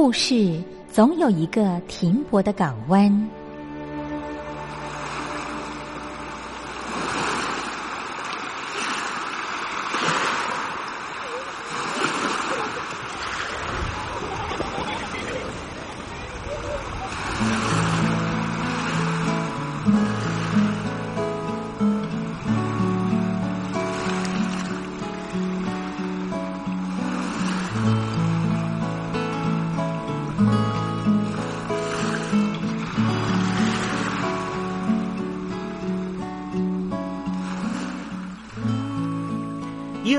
故事总有一个停泊的港湾。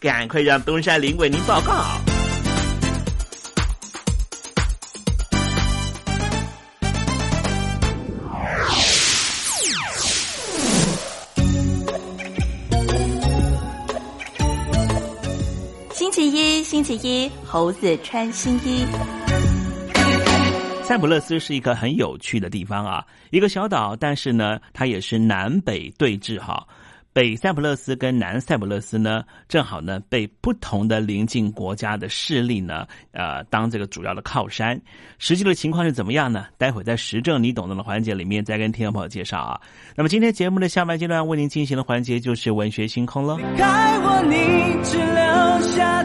赶快让东山林为您报告。星期一，星期一，猴子穿新衣。塞浦路斯是一个很有趣的地方啊，一个小岛，但是呢，它也是南北对峙哈。北塞浦路斯跟南塞浦路斯呢，正好呢被不同的邻近国家的势力呢，呃，当这个主要的靠山。实际的情况是怎么样呢？待会在时政你懂得的环节里面再跟听众朋友介绍啊。那么今天节目的下半阶段为您进行的环节就是文学星空喽。开我，你只留下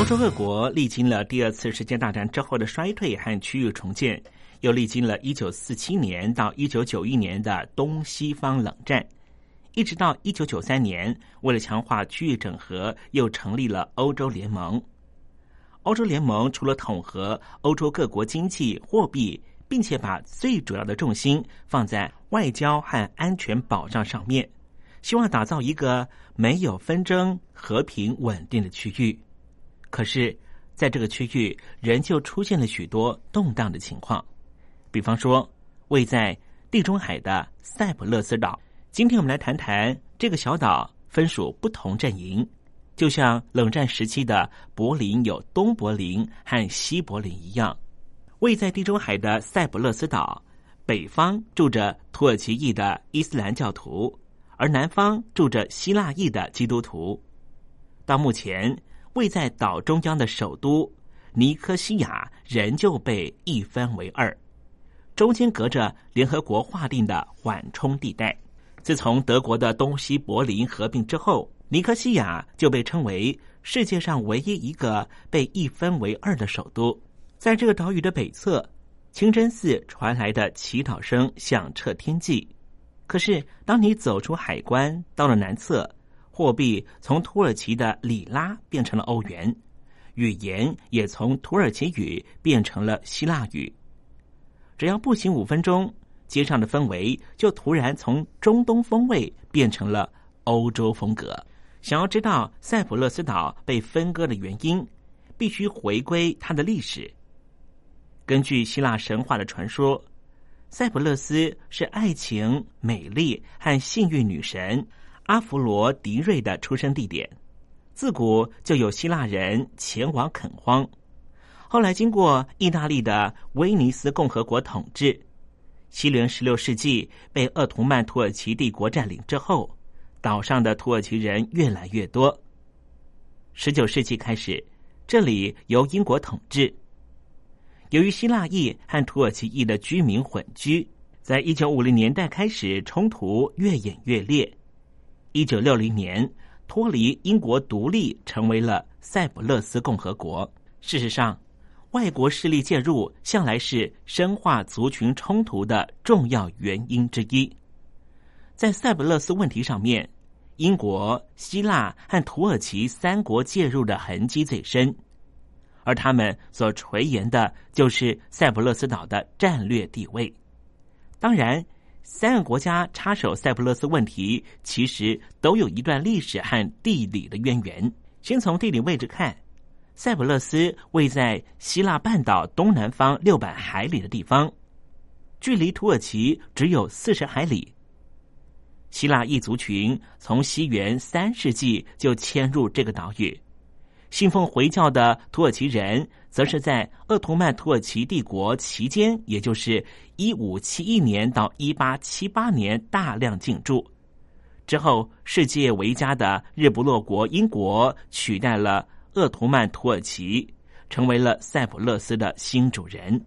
欧洲各国历经了第二次世界大战之后的衰退和区域重建。又历经了1947年到1991年的东西方冷战，一直到1993年，为了强化区域整合，又成立了欧洲联盟。欧洲联盟除了统合欧洲各国经济、货币，并且把最主要的重心放在外交和安全保障上面，希望打造一个没有纷争、和平稳定的区域。可是，在这个区域仍旧出现了许多动荡的情况。比方说，位在地中海的塞浦勒斯岛。今天我们来谈谈这个小岛分属不同阵营，就像冷战时期的柏林有东柏林和西柏林一样。位在地中海的塞浦勒斯岛，北方住着土耳其裔的伊斯兰教徒，而南方住着希腊裔的基督徒。到目前，位在岛中央的首都尼科西亚仍旧被一分为二。中间隔着联合国划定的缓冲地带。自从德国的东西柏林合并之后，尼科西亚就被称为世界上唯一一个被一分为二的首都。在这个岛屿的北侧，清真寺传来的祈祷声响彻天际。可是，当你走出海关，到了南侧，货币从土耳其的里拉变成了欧元，语言也从土耳其语变成了希腊语。只要步行五分钟，街上的氛围就突然从中东风味变成了欧洲风格。想要知道塞浦路斯岛被分割的原因，必须回归它的历史。根据希腊神话的传说，塞浦路斯是爱情、美丽和幸运女神阿弗罗狄瑞的出生地点，自古就有希腊人前往垦荒。后来，经过意大利的威尼斯共和国统治，西元十六世纪被鄂图曼土耳其帝国占领之后，岛上的土耳其人越来越多。十九世纪开始，这里由英国统治。由于希腊裔和土耳其裔的居民混居，在一九五零年代开始，冲突越演越烈。一九六零年，脱离英国独立，成为了塞浦路斯共和国。事实上，外国势力介入向来是深化族群冲突的重要原因之一。在塞浦路斯问题上面，英国、希腊和土耳其三国介入的痕迹最深，而他们所垂涎的就是塞浦路斯岛的战略地位。当然，三个国家插手塞浦路斯问题，其实都有一段历史和地理的渊源。先从地理位置看。塞浦路斯位在希腊半岛东南方六百海里的地方，距离土耳其只有四十海里。希腊裔族群从西元三世纪就迁入这个岛屿，信奉回教的土耳其人则是在鄂图曼土耳其帝国期间，也就是一五七一年到一八七八年大量进驻。之后，世界为家的日不落国英国取代了。鄂图曼土耳其成为了塞浦路斯的新主人。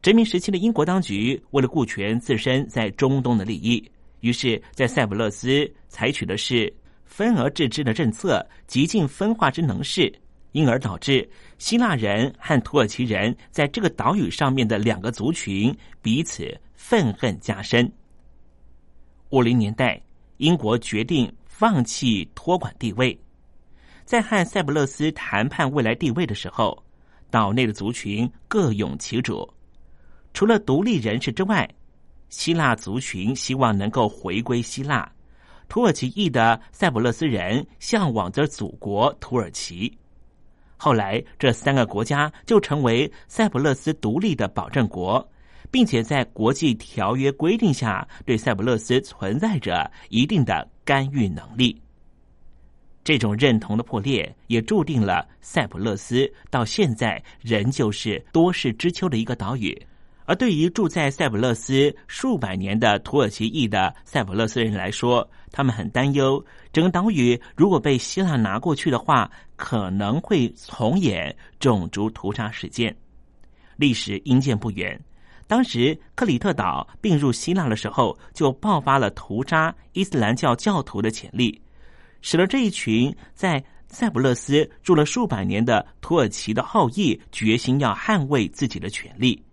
殖民时期的英国当局为了顾全自身在中东的利益，于是，在塞浦路斯采取的是分而治之的政策，极尽分化之能事，因而导致希腊人和土耳其人在这个岛屿上面的两个族群彼此愤恨加深。五零年代，英国决定放弃托管地位。在和塞浦路斯谈判未来地位的时候，岛内的族群各拥其主。除了独立人士之外，希腊族群希望能够回归希腊；土耳其裔的塞浦路斯人向往着祖国土耳其。后来，这三个国家就成为塞浦路斯独立的保证国，并且在国际条约规定下，对塞浦路斯存在着一定的干预能力。这种认同的破裂，也注定了塞浦路斯到现在仍旧是多事之秋的一个岛屿。而对于住在塞浦路斯数百年的土耳其裔的塞浦路斯人来说，他们很担忧，整个岛屿如果被希腊拿过去的话，可能会重演种族屠杀事件。历史因见不远，当时克里特岛并入希腊的时候，就爆发了屠杀伊斯兰教教徒的潜力。使得这一群在塞浦路斯住了数百年的土耳其的后裔决心要捍卫自己的权利，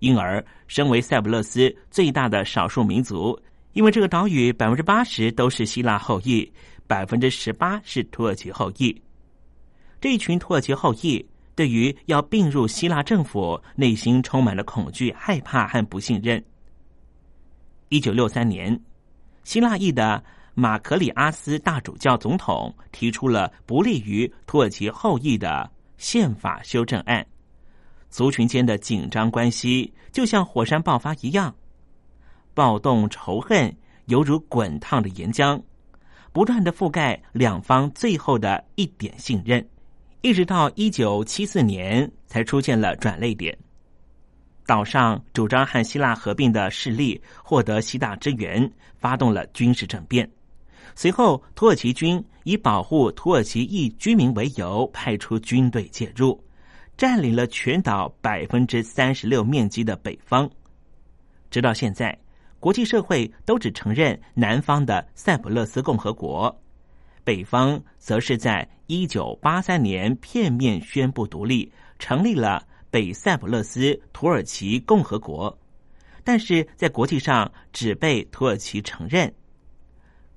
因而身为塞浦路斯最大的少数民族，因为这个岛屿百分之八十都是希腊后裔，百分之十八是土耳其后裔。这一群土耳其后裔对于要并入希腊政府，内心充满了恐惧、害怕和不信任。一九六三年，希腊裔的。马可里阿斯大主教总统提出了不利于土耳其后裔的宪法修正案，族群间的紧张关系就像火山爆发一样，暴动仇恨犹如滚烫的岩浆，不断的覆盖两方最后的一点信任，一直到一九七四年才出现了转泪点。岛上主张和希腊合并的势力获得希腊支援，发动了军事政变。随后，土耳其军以保护土耳其裔居民为由，派出军队介入，占领了全岛百分之三十六面积的北方。直到现在，国际社会都只承认南方的塞浦路斯共和国，北方则是在一九八三年片面宣布独立，成立了北塞浦路斯土耳其共和国，但是在国际上只被土耳其承认。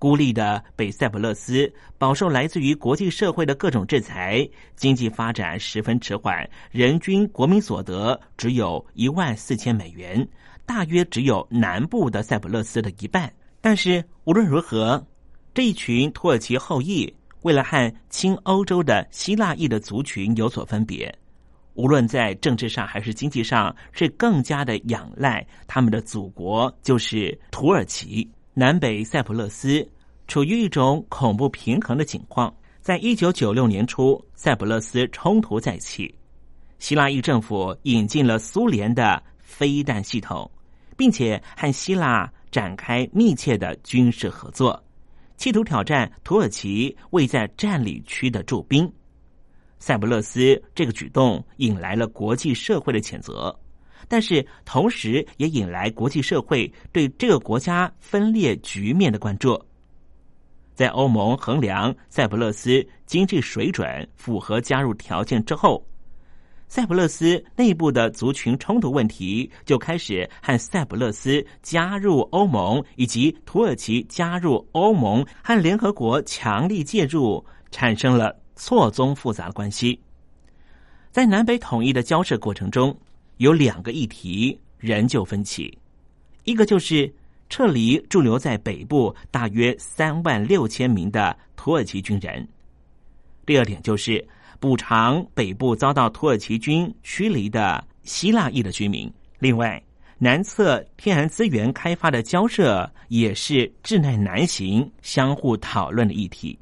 孤立的北塞浦路斯饱受来自于国际社会的各种制裁，经济发展十分迟缓，人均国民所得只有一万四千美元，大约只有南部的塞浦路斯的一半。但是无论如何，这一群土耳其后裔为了和亲欧洲的希腊裔的族群有所分别，无论在政治上还是经济上，是更加的仰赖他们的祖国，就是土耳其。南北塞浦路斯处于一种恐怖平衡的情况。在一九九六年初，塞浦路斯冲突再起，希腊裔政府引进了苏联的飞弹系统，并且和希腊展开密切的军事合作，企图挑战土耳其未在占领区的驻兵。塞浦路斯这个举动引来了国际社会的谴责。但是，同时也引来国际社会对这个国家分裂局面的关注。在欧盟衡量塞浦路斯经济水准符合加入条件之后，塞浦路斯内部的族群冲突问题就开始和塞浦路斯加入欧盟以及土耳其加入欧盟和联合国强力介入产生了错综复杂的关系。在南北统一的交涉过程中。有两个议题仍旧分歧，一个就是撤离驻留在北部大约三万六千名的土耳其军人；第二点就是补偿北部遭到土耳其军驱离的希腊裔的居民。另外，南侧天然资源开发的交涉也是至难难行、相互讨论的议题。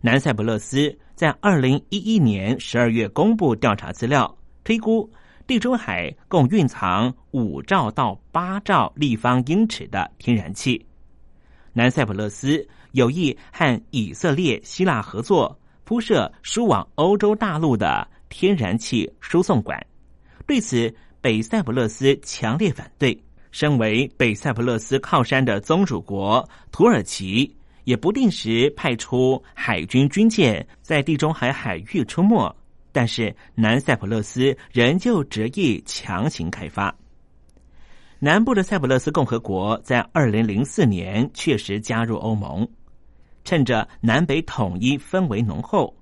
南塞浦路斯在二零一一年十二月公布调查资料，推估。地中海共蕴藏五兆到八兆立方英尺的天然气。南塞浦路斯有意和以色列、希腊合作铺设输往欧洲大陆的天然气输送管。对此，北塞浦路斯强烈反对。身为北塞浦路斯靠山的宗主国土耳其，也不定时派出海军军舰在地中海海域出没。但是南塞浦路斯仍旧执意强行开发。南部的塞浦路斯共和国在二零零四年确实加入欧盟，趁着南北统一氛围浓厚，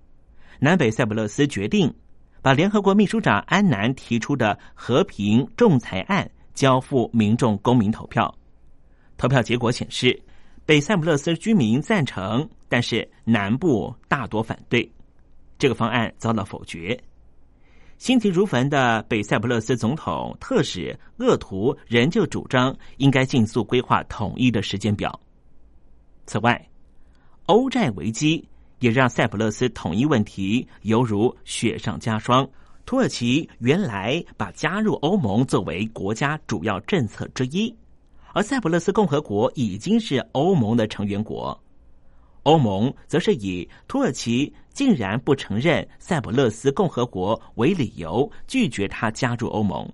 南北塞浦路斯决定把联合国秘书长安南提出的和平仲裁案交付民众公民投票。投票结果显示，北塞浦路斯居民赞成，但是南部大多反对。这个方案遭到否决。心急如焚的北塞浦路斯总统特使厄图仍旧主张应该尽速规划统一的时间表。此外，欧债危机也让塞浦路斯统一问题犹如雪上加霜。土耳其原来把加入欧盟作为国家主要政策之一，而塞浦路斯共和国已经是欧盟的成员国。欧盟则是以土耳其竟然不承认塞浦路斯共和国为理由，拒绝他加入欧盟。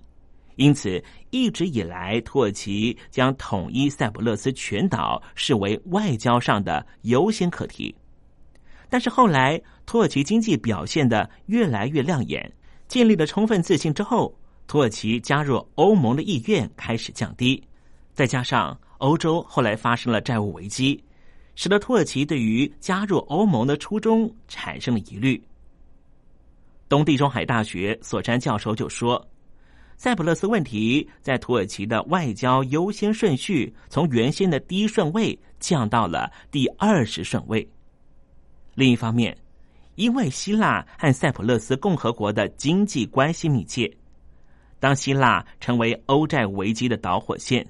因此，一直以来，土耳其将统一塞浦路斯全岛视为外交上的优先课题。但是后来，土耳其经济表现的越来越亮眼，建立了充分自信之后，土耳其加入欧盟的意愿开始降低。再加上欧洲后来发生了债务危机。使得土耳其对于加入欧盟的初衷产生了疑虑。东地中海大学索山教授就说：“塞浦路斯问题在土耳其的外交优先顺序从原先的第一顺位降到了第二十顺位。另一方面，因为希腊和塞浦路斯共和国的经济关系密切。当希腊成为欧债危机的导火线，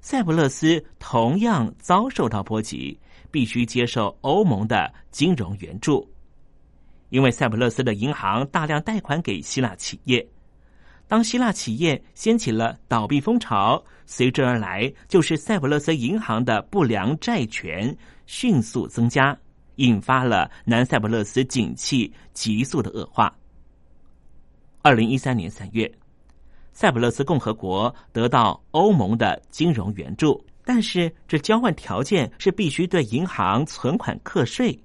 塞浦路斯同样遭受到波及，必须接受欧盟的金融援助。因为塞浦路斯的银行大量贷款给希腊企业，当希腊企业掀起了倒闭风潮，随之而来就是塞浦路斯银行的不良债权迅速增加，引发了南塞浦路斯景气急速的恶化。二零一三年三月，塞浦路斯共和国得到欧盟的金融援助，但是这交换条件是必须对银行存款课税。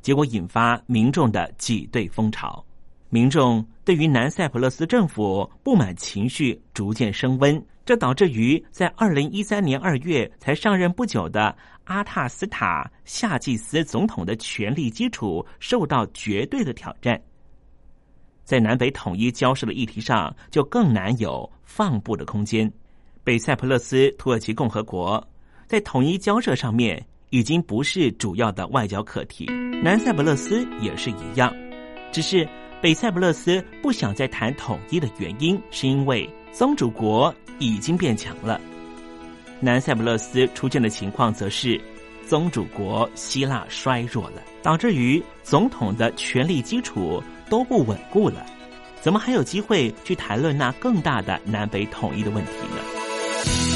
结果引发民众的挤兑风潮，民众对于南塞浦路斯政府不满情绪逐渐升温，这导致于在二零一三年二月才上任不久的阿塔斯塔夏季斯总统的权力基础受到绝对的挑战，在南北统一交涉的议题上就更难有放步的空间。北塞浦路斯土耳其共和国在统一交涉上面。已经不是主要的外交课题，南塞浦路斯也是一样。只是北塞浦路斯不想再谈统一的原因，是因为宗主国已经变强了。南塞浦路斯出现的情况，则是宗主国希腊衰弱了，导致于总统的权力基础都不稳固了，怎么还有机会去谈论那更大的南北统一的问题呢？听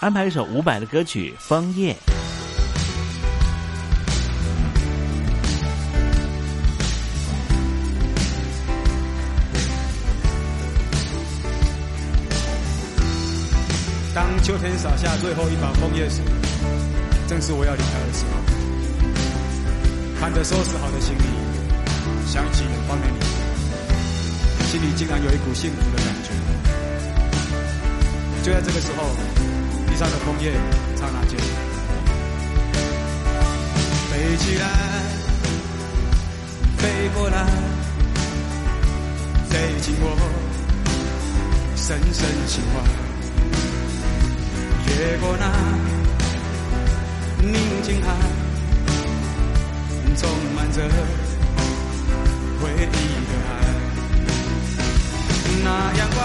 安排一首伍佰的歌曲《枫叶》。当秋天洒下最后一把枫叶时，正是我要离开的时候。看着收拾好的行李，想起远方的你，心里竟然有一股幸福的感觉。就在这个时候。上的枫叶，刹那间飞起来，飞过来，飞进我深深情怀。越过那宁静海，充满着回忆的海。那阳光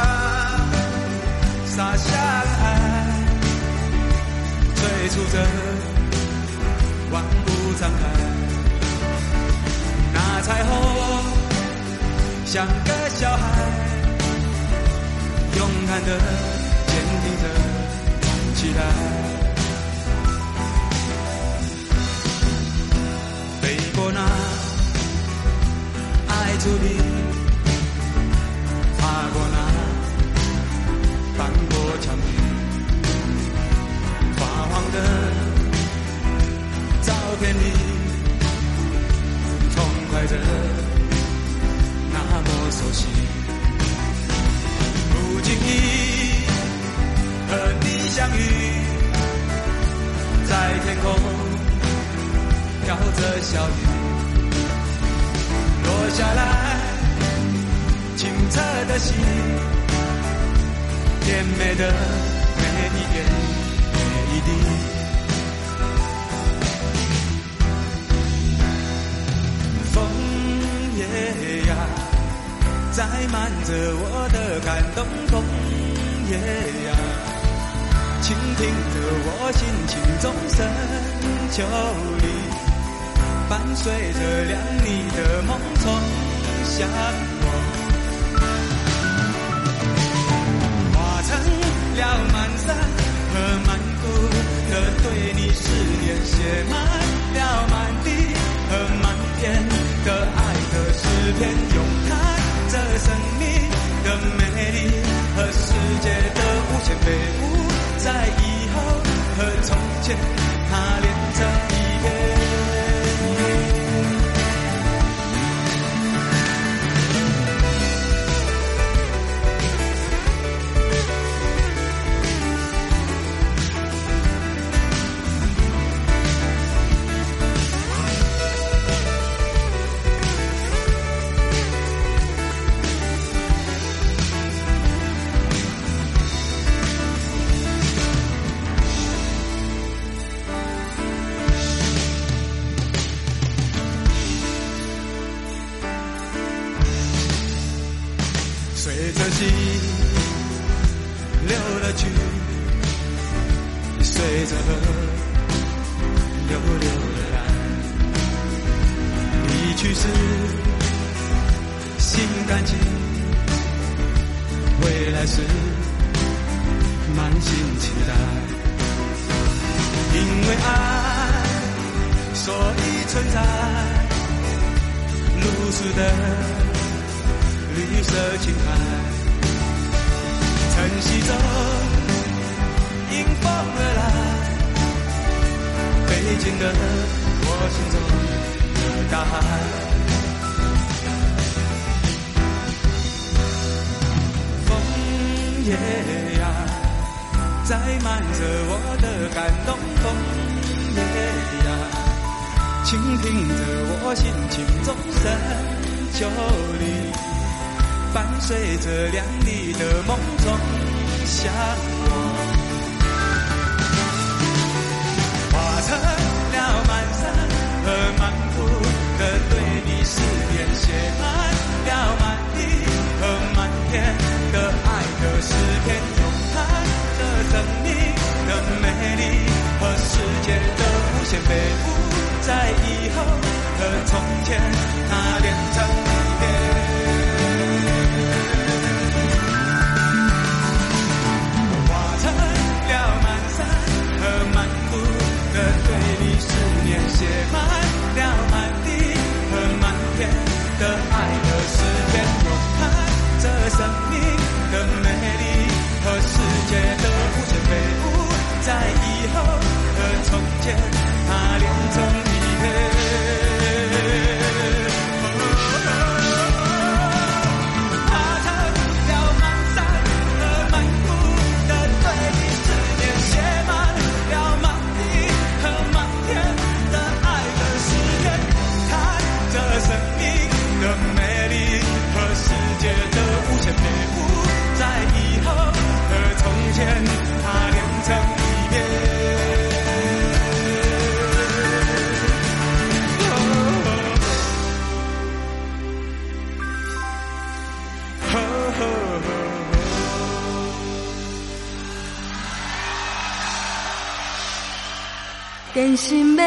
洒下来。追逐着，万步长开，那彩虹像个小孩，勇敢的，坚定的，站起来，飞过那，爱着你，跨过那，翻过墙壁。交给你，痛快的那么熟悉，不经意和你相遇，在天空飘着小雨，落下来清澈的心，甜美的每一点每一滴。载满着我的感动，枫叶呀，倾听着我心情中深秋里。伴随着亮丽的梦冲向我，化成了满山和满谷的对你思念，写满了满地和满天的爱的诗篇，这生命的美丽和世界的无限飞舞，在以后和从前，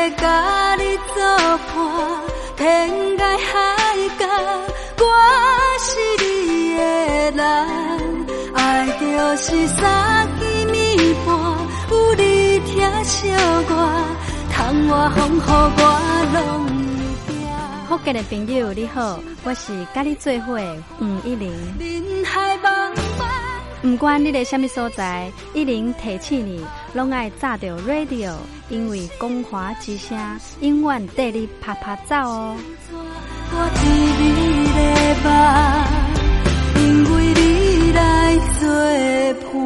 要甲你作伴，天涯海角，我是你的人。爱就是三更暝半，有你疼惜我，窗外风雨我拢。福建的朋友你好，我是甲你做伙黄一玲。不管你在什么所在，一零提起你。拢爱炸着 radio，因为光华之声永远带你啪啪走哦。我你因为你来作伴。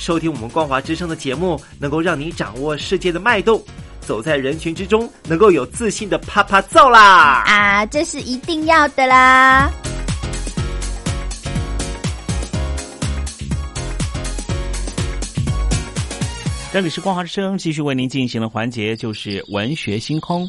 收听我们光华之声的节目，能够让你掌握世界的脉动，走在人群之中，能够有自信的啪啪揍啦！啊，这是一定要的啦！这里是光华之声，继续为您进行的环节就是文学星空。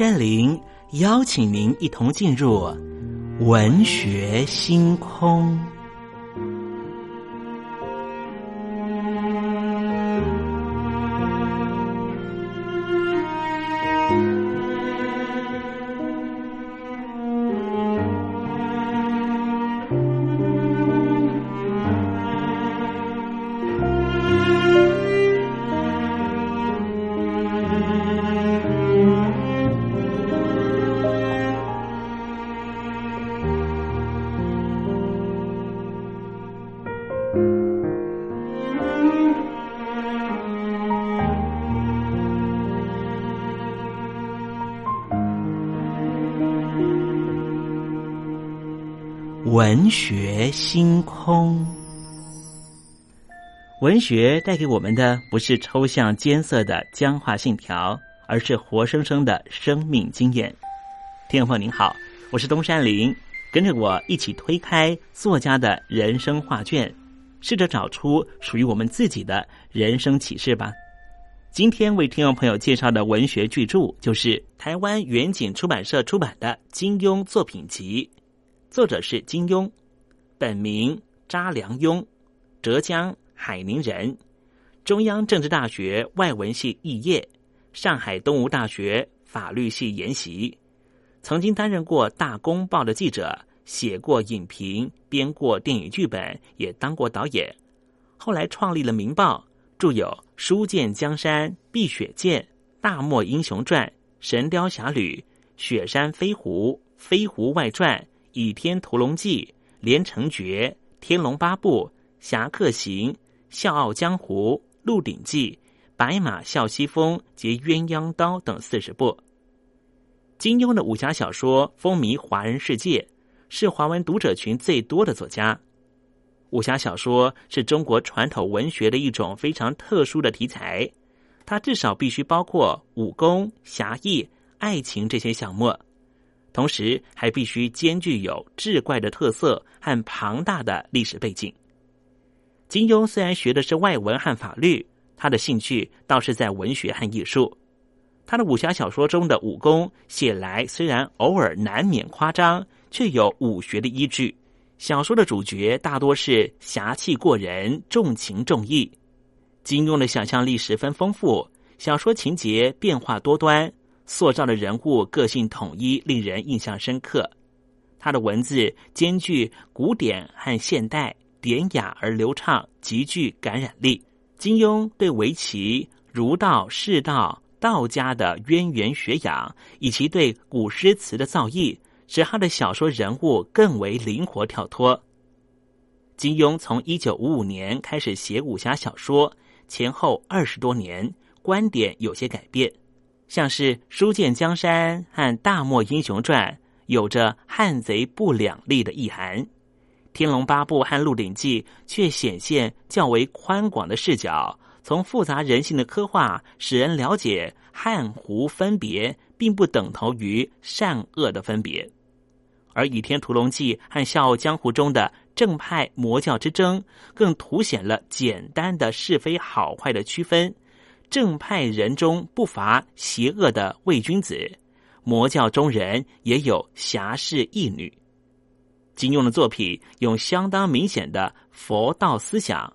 山林邀请您一同进入文学星空。文学星空，文学带给我们的不是抽象艰涩的僵化信条，而是活生生的生命经验。听众朋友您好，我是东山林，跟着我一起推开作家的人生画卷，试着找出属于我们自己的人生启示吧。今天为听众朋友介绍的文学巨著，就是台湾远景出版社出版的金庸作品集。作者是金庸，本名查良镛，浙江海宁人，中央政治大学外文系肄业，上海东吴大学法律系研习，曾经担任过《大公报》的记者，写过影评，编过电影剧本，也当过导演。后来创立了《明报》，著有《书剑江山》《碧血剑》《大漠英雄传》《神雕侠侣》《雪山飞狐》《飞狐外传》。倚天屠龙记》《连城诀》《天龙八部》《侠客行》《笑傲江湖》《鹿鼎记》《白马啸西风》及《鸳鸯刀》等四十部。金庸的武侠小说风靡华人世界，是华文读者群最多的作家。武侠小说是中国传统文学的一种非常特殊的题材，它至少必须包括武功、侠义、爱情这些项目，同时还必须兼具有志怪的特色和庞大的历史背景。金庸虽然学的是外文和法律，他的兴趣倒是在文学和艺术。他的武侠小说中的武功写来虽然偶尔难免夸张，却有武学的依据。小说的主角大多是侠气过人、重情重义。金庸的想象力十分丰富，小说情节变化多端，塑造的人物个性统一，令人印象深刻。他的文字兼具古典和现代，典雅而流畅，极具感染力。金庸对围棋、儒道、释道。道家的渊源学养，以及对古诗词的造诣，使他的小说人物更为灵活跳脱。金庸从一九五五年开始写武侠小说，前后二十多年，观点有些改变。像是《书剑江山》和《大漠英雄传》，有着汉贼不两立的意涵；《天龙八部》和《鹿鼎记》却显现较为宽广的视角。从复杂人性的刻画，使人了解汉胡分别并不等同于善恶的分别；而《倚天屠龙记》和《笑傲江湖》中的正派魔教之争，更凸显了简单的是非好坏的区分。正派人中不乏邪恶的伪君子，魔教中人也有侠士义女。金庸的作品有相当明显的佛道思想。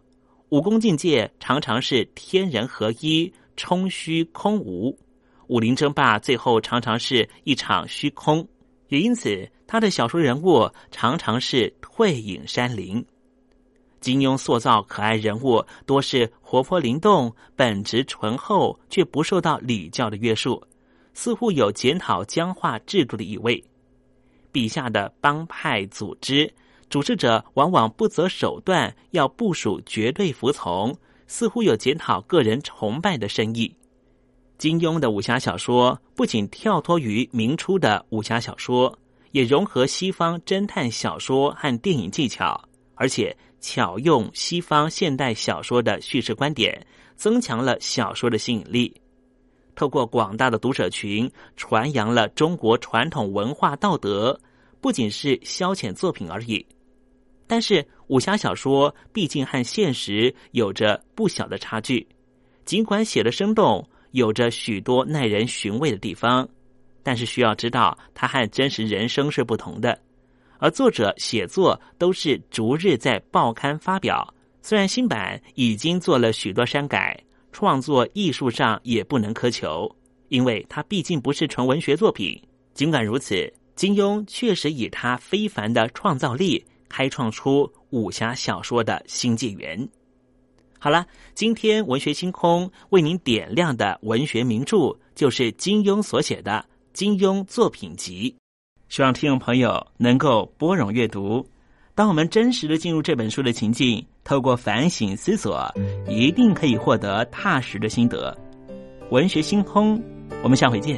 武功境界常常是天人合一、冲虚空无，武林争霸最后常常是一场虚空。也因此，他的小说人物常常是退隐山林。金庸塑造可爱人物多是活泼灵动、本质醇厚，却不受到礼教的约束，似乎有检讨僵化制度的意味。笔下的帮派组织。主事者往往不择手段，要部署绝对服从，似乎有检讨个人崇拜的深意。金庸的武侠小说不仅跳脱于明初的武侠小说，也融合西方侦探小说和电影技巧，而且巧用西方现代小说的叙事观点，增强了小说的吸引力。透过广大的读者群，传扬了中国传统文化道德，不仅是消遣作品而已。但是武侠小说毕竟和现实有着不小的差距，尽管写的生动，有着许多耐人寻味的地方，但是需要知道它和真实人生是不同的。而作者写作都是逐日在报刊发表，虽然新版已经做了许多删改，创作艺术上也不能苛求，因为它毕竟不是纯文学作品。尽管如此，金庸确实以他非凡的创造力。开创出武侠小说的新纪元。好了，今天文学星空为您点亮的文学名著，就是金庸所写的《金庸作品集》。希望听众朋友能够拨冗阅读。当我们真实的进入这本书的情境，透过反省思索，一定可以获得踏实的心得。文学星空，我们下回见。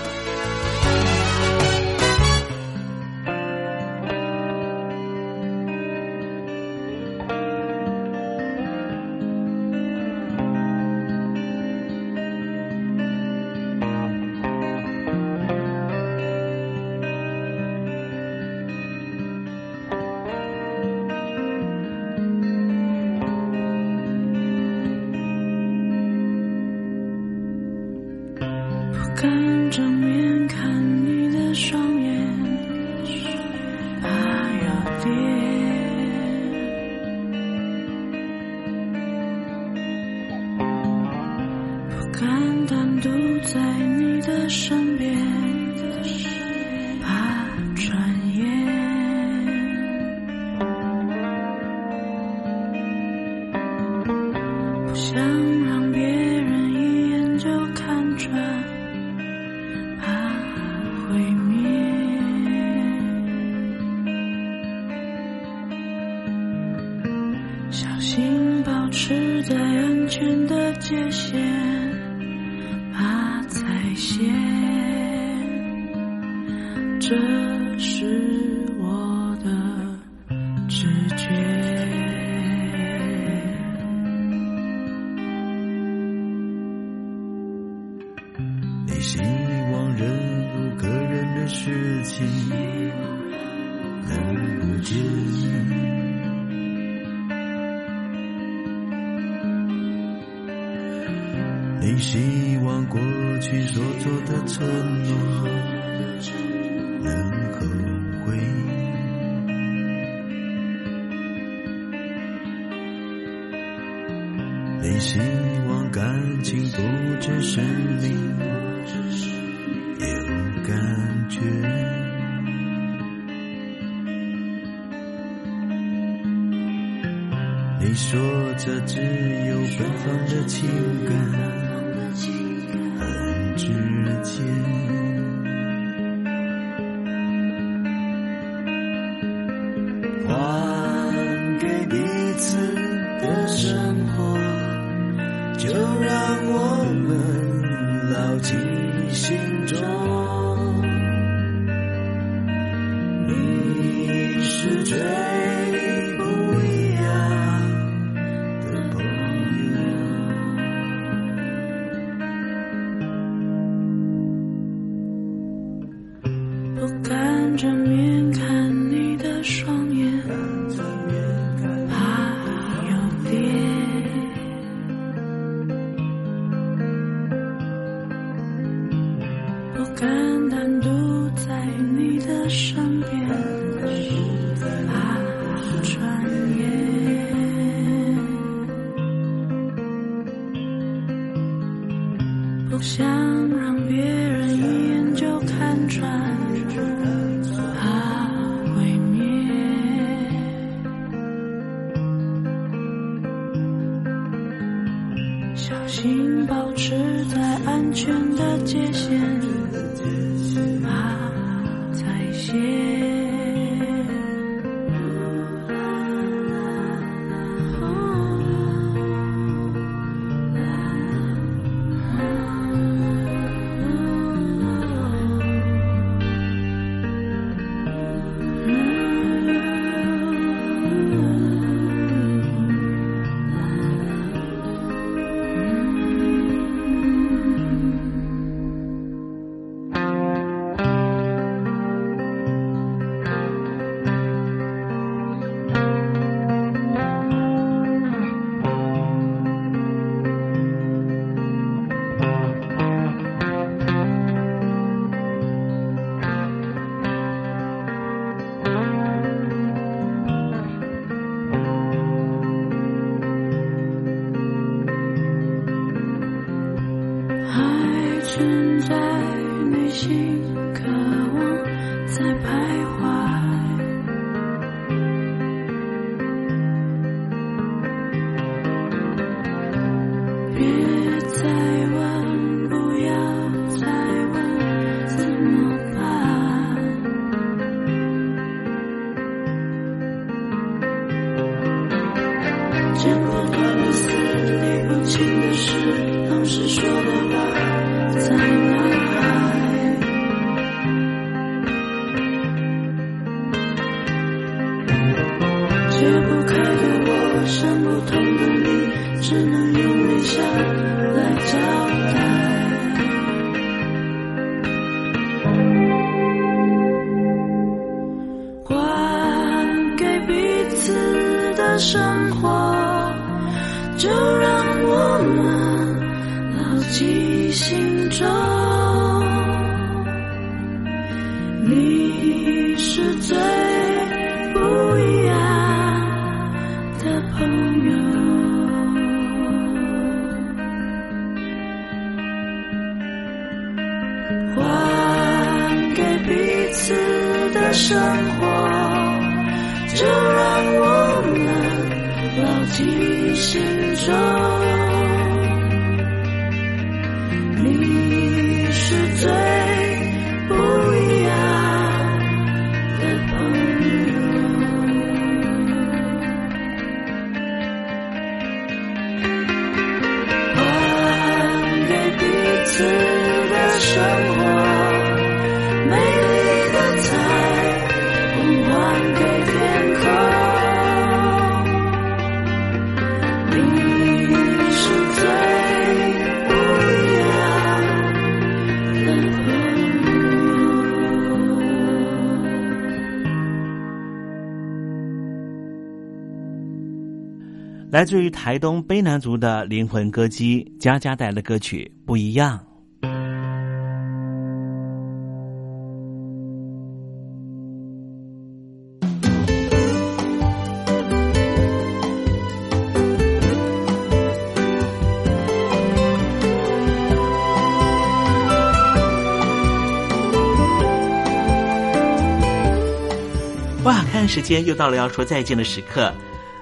看着面看。说着只有芬芳的情感很直接伤不痛的你，只能。自于台东卑南族的灵魂歌姬佳佳带来的歌曲不一样。哇，看时间又到了要说再见的时刻。